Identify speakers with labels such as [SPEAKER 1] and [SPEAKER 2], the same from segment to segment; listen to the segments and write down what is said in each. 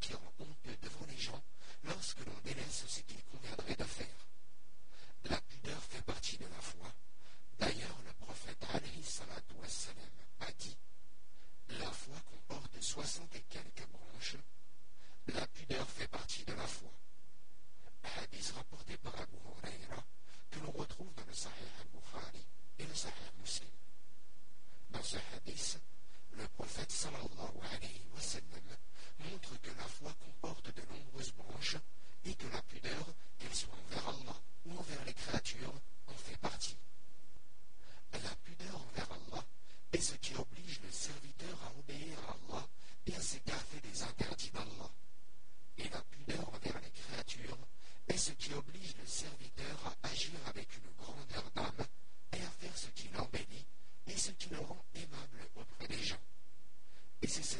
[SPEAKER 1] qui rend honteux devant les gens lorsque l'on délaisse ce qu'il conviendrait de faire. La pudeur fait partie de la foi. D'ailleurs, le prophète alayhi salatu wassalam a dit La foi comporte soixante et des interdits et la pudeur envers les créatures est ce qui oblige le serviteur à agir avec une grandeur d'âme et à faire ce qui l'embellit et ce qui le rend aimable auprès des gens. Et c'est ce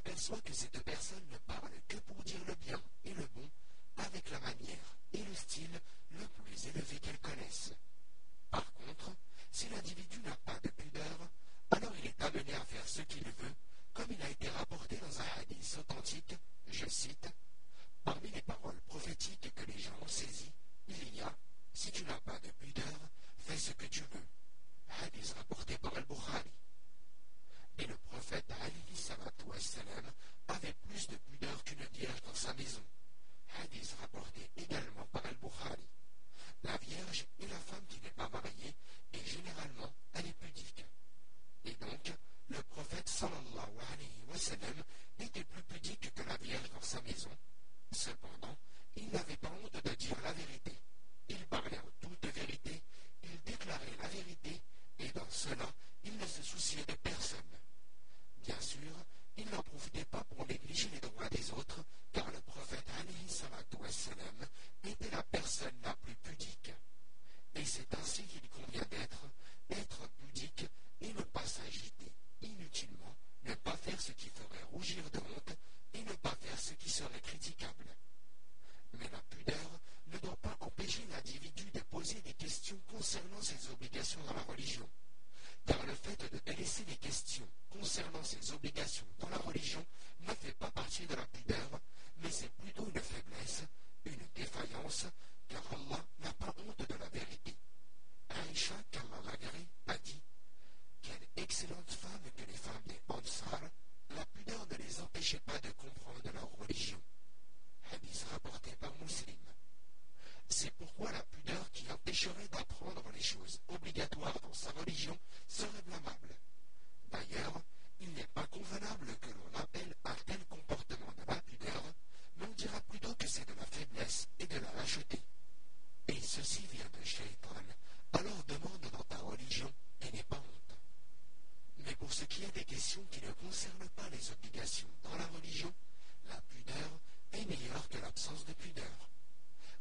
[SPEAKER 1] s'aperçoit que ces deux personnes ne parlent qu'une vierge dans sa maison. Hadith rapporté également par Al-Bukhari. La vierge est la femme qui n'est pas mariée et généralement elle est pudique. Et donc, d'excellentes femmes que les femmes des Ansar, la pudeur ne les empêchait pas de Pour ce qui est des questions qui ne concernent pas les obligations dans la religion, la pudeur est meilleure que l'absence de pudeur.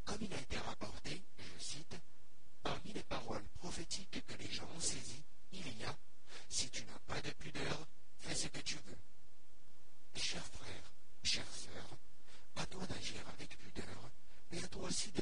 [SPEAKER 1] Comme il a été rapporté, je cite, Parmi les paroles prophétiques que les gens ont saisies, il y a Si tu n'as pas de pudeur, fais ce que tu veux. Chers frères, chères sœurs, à toi d'agir avec pudeur, mais à toi aussi de